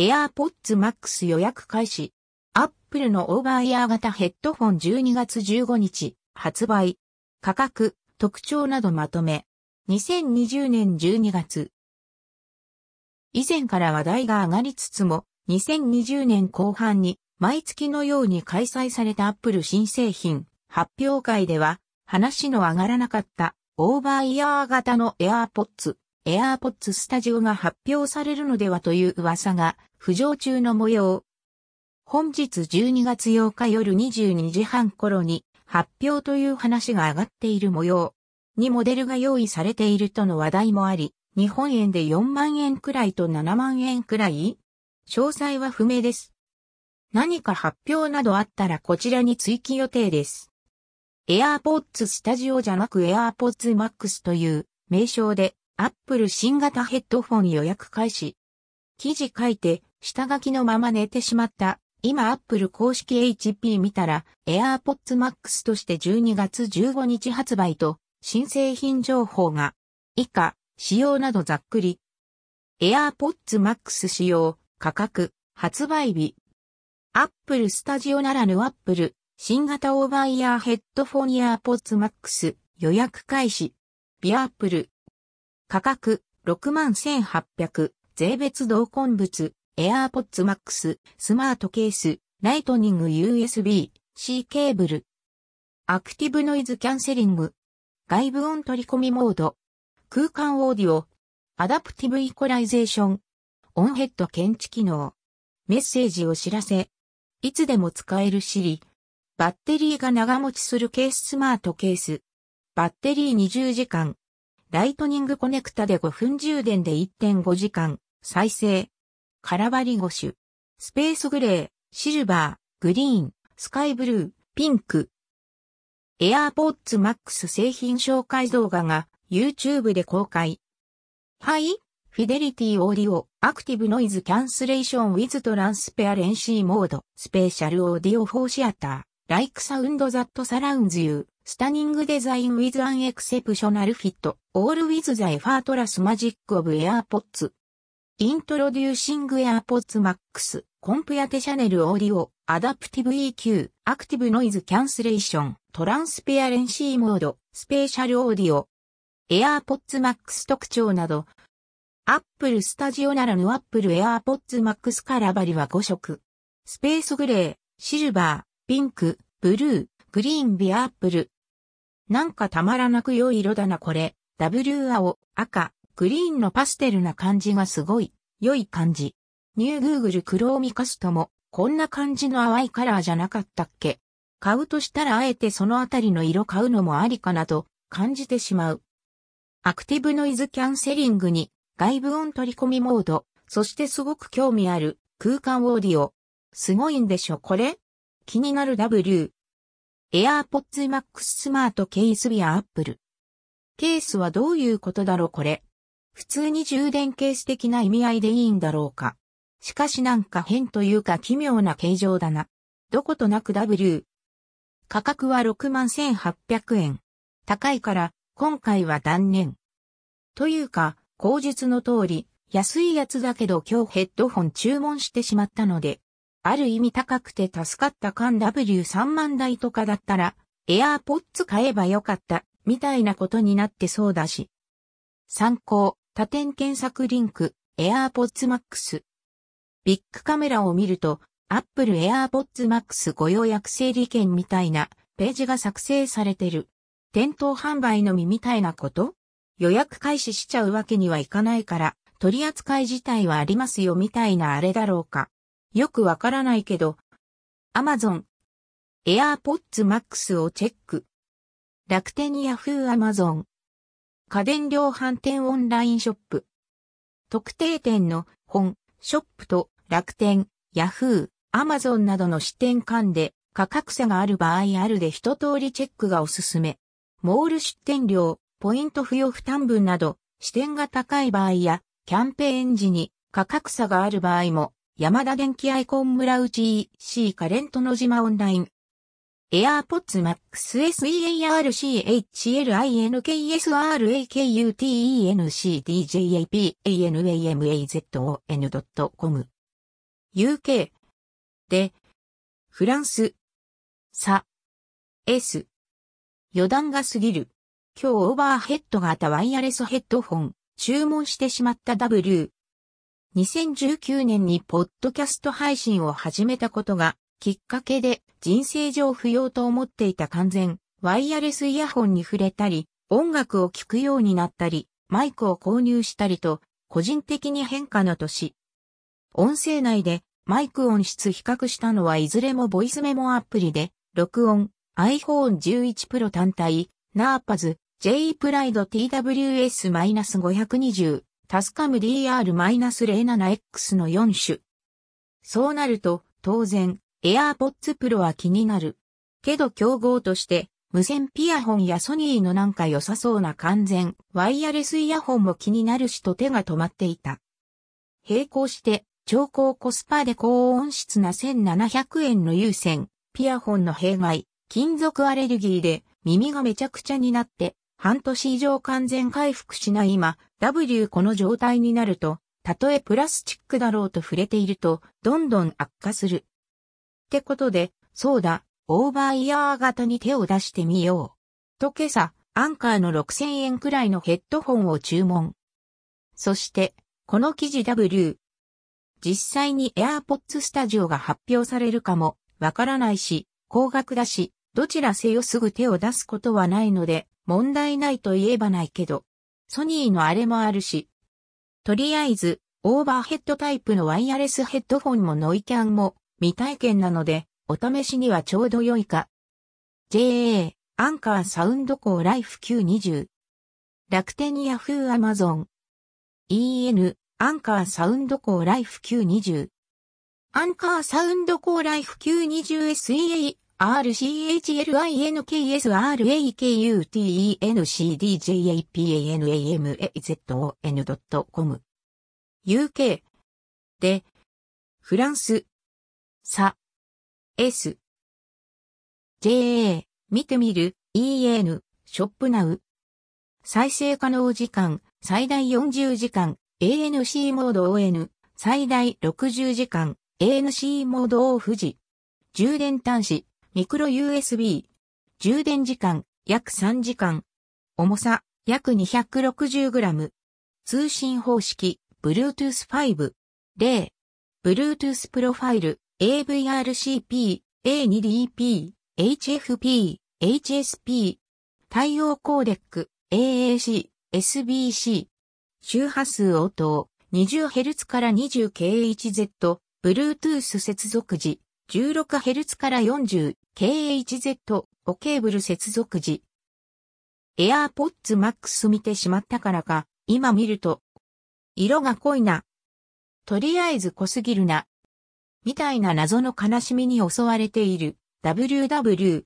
AirPods Max 予約開始。Apple のオーバーイヤー型ヘッドフォン12月15日発売。価格、特徴などまとめ。2020年12月。以前から話題が上がりつつも、2020年後半に毎月のように開催された Apple 新製品発表会では話の上がらなかったオーバーイヤー型の AirPods、AirPods スタジオが発表されるのではという噂が浮上中の模様。本日12月8日夜22時半頃に発表という話が上がっている模様。にモデルが用意されているとの話題もあり、日本円で4万円くらいと7万円くらい詳細は不明です。何か発表などあったらこちらに追記予定です。AirPods スタジオじゃなく AirPods Max という名称で Apple 新型ヘッドフォン予約開始。記事書いて下書きのまま寝てしまった。今 Apple 公式 HP 見たら AirPods Max として12月15日発売と新製品情報が以下仕様などざっくり AirPods Max 仕様価格発売日アップルスタジオならぬアップル、新型オーバーイヤーヘッドフォン AirPods Max 予約開始。 via Apple。価格61,800税別同梱物エアーポッツマックススマートケースライトニング USB-C ケーブル。アクティブノイズキャンセリング。外部音取り込みモード。空間オーディオ。アダプティブイコライゼーション。オンヘッド検知機能。メッセージを知らせ。いつでも使えるシリ。バッテリーが長持ちするケーススマートケース。バッテリー20時間。ライトニングコネクタで5分充電で1.5時間。再生。カラバリ5種。スペースグレー、シルバー、グリーン、スカイブルー、ピンク。AirPods Max 製品紹介動画が YouTube で公開。High-fidelity audio, active noise cancellation with transparency mode, spatial audio for theater-like sound that surrounds you, stunning design with an exceptional fit, all with the effortless magic of AirPods. Introducing AirPods Max, computational audio, adaptive EQ, active noise cancellation, transparency mode, spatial audio, AirPods Max 特徴など、アップルスタジオならぬ Apple AirPods Max カラバリは5色。スペースグレー、シルバー、ピンク、ブルー、グリーン via Apple。なんかたまらなく良い色だなこれ。W 青、赤、グリーンのパステルな感じがすごい。良い感じ。 New Google Chromecast も、こんな感じの淡いカラーじゃなかったっけ買うとしたらあえてそのあたりの色買うのもありかなと感じてしまう。アクティブノイズキャンセリングに外部音取り込みモード、そしてすごく興味ある空間オーディオ。すごいんでしょこれ？気になる W。AirPods Max スマートケースビアアップル。ケースはどういうことだろうこれ？普通に充電ケース的な意味合いでいいんだろうか。しかしなんか変というか奇妙な形状だな。どことなく W。価格は61,800円。高いから今回は断念。というか、口述の通り、安いやつだけど今日ヘッドホン注文してしまったので、ある意味高くて助かった缶 W3 万台とかだったら、エアーポッツ買えばよかった、みたいなことになってそうだし。参考、多点検索リンク、エアーポッツマックス。ビッグカメラを見ると、Apple AirPods Max ご予約整理券みたいなページが作成されてる。店頭販売のみみたいなこと？予約開始しちゃうわけにはいかないから、取り扱い自体はありますよみたいなあれだろうか。よくわからないけど、Amazon、AirPods Max をチェック。楽天 Yahoo Amazon。家電量販店オンラインショップ。特定店の本、ショップと楽天、Yahoo、Amazon などの支店間で価格差がある場合あるで一通りチェックがおすすめ。モール出店料、ポイント付与負担分など、視点が高い場合や、キャンペーン時に価格差がある場合も、山田電機アイコン村内 EC カレントの島オンライン。AirPods Max SEARCHLINKSRAKUTENCDJAPANAMAZON.com UK で、フランス、サ、S、余談が過ぎる。今日オーバーヘッド型ワイヤレスヘッドフォン、注文してしまった W。2019年にポッドキャスト配信を始めたことがきっかけで人生上不要と思っていた完全ワイヤレスイヤホンに触れたり、音楽を聴くようになったり、マイクを購入したりと、個人的に変化の年。音声内でマイク音質比較したのはいずれもボイスメモアプリで、録音、iPhone 11 Pro 単体、ナーパズ、J プライド TWS-520、タスカム DR-07X の4種。そうなると、当然、AirPods Pro は気になる。けど競合として、無線ピアホンやソニーのなんか良さそうな完全、ワイヤレスイヤホンも気になるしと手が止まっていた。並行して、超高コスパで高音質な1700円の有線、ピアホンの弊害、金属アレルギーで耳がめちゃくちゃになって、半年以上完全回復しない今、W この状態になると、たとえプラスチックだろうと触れていると、どんどん悪化する。ってことで、そうだ、オーバーイヤー型に手を出してみよう。と今朝、アンカーの6000円くらいのヘッドホンを注文。そして、この記事 W。実際に AirPods Studio が発表されるかもわからないし、高額だし、どちらせよすぐ手を出すことはないので、問題ないと言えばないけど、ソニーのあれもあるし。とりあえず、オーバーヘッドタイプのワイヤレスヘッドフォンもノイキャンも未体験なので、お試しにはちょうど良いか。JA、アンカーサウンドコーライフ920。楽天ヤフーアマゾン。EN、アンカーサウンドコーライフ920。アンカーサウンドコーライフ 920SEA、RCHLINKSRAKUTENCDJAPANAMAZON.com UK で、フランス、さ、S、JA、見てみる、EN、ショップナウ。再生可能時間、最大40時間、ANC モード ON、最大60時間、ANC モードオフ時。充電端子、ミクロ USB。充電時間、約3時間。重さ、約 260g。通信方式、Bluetooth 5。0。Bluetooth プロファイル、AVRCP、A2DP、HFP、HSP、対応コーデック、AAC、SBC、周波数応答、20Hz から 20kHz、Bluetooth 接続時、16Hz から 40kHz、おケーブル接続時。AirPods Max 見てしまったからか、今見ると、色が濃いな。とりあえず濃すぎるな。みたいな謎の悲しみに襲われている WW。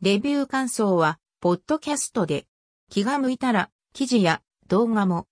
レビュー感想は、ポッドキャストで、気が向いたら、記事や動画も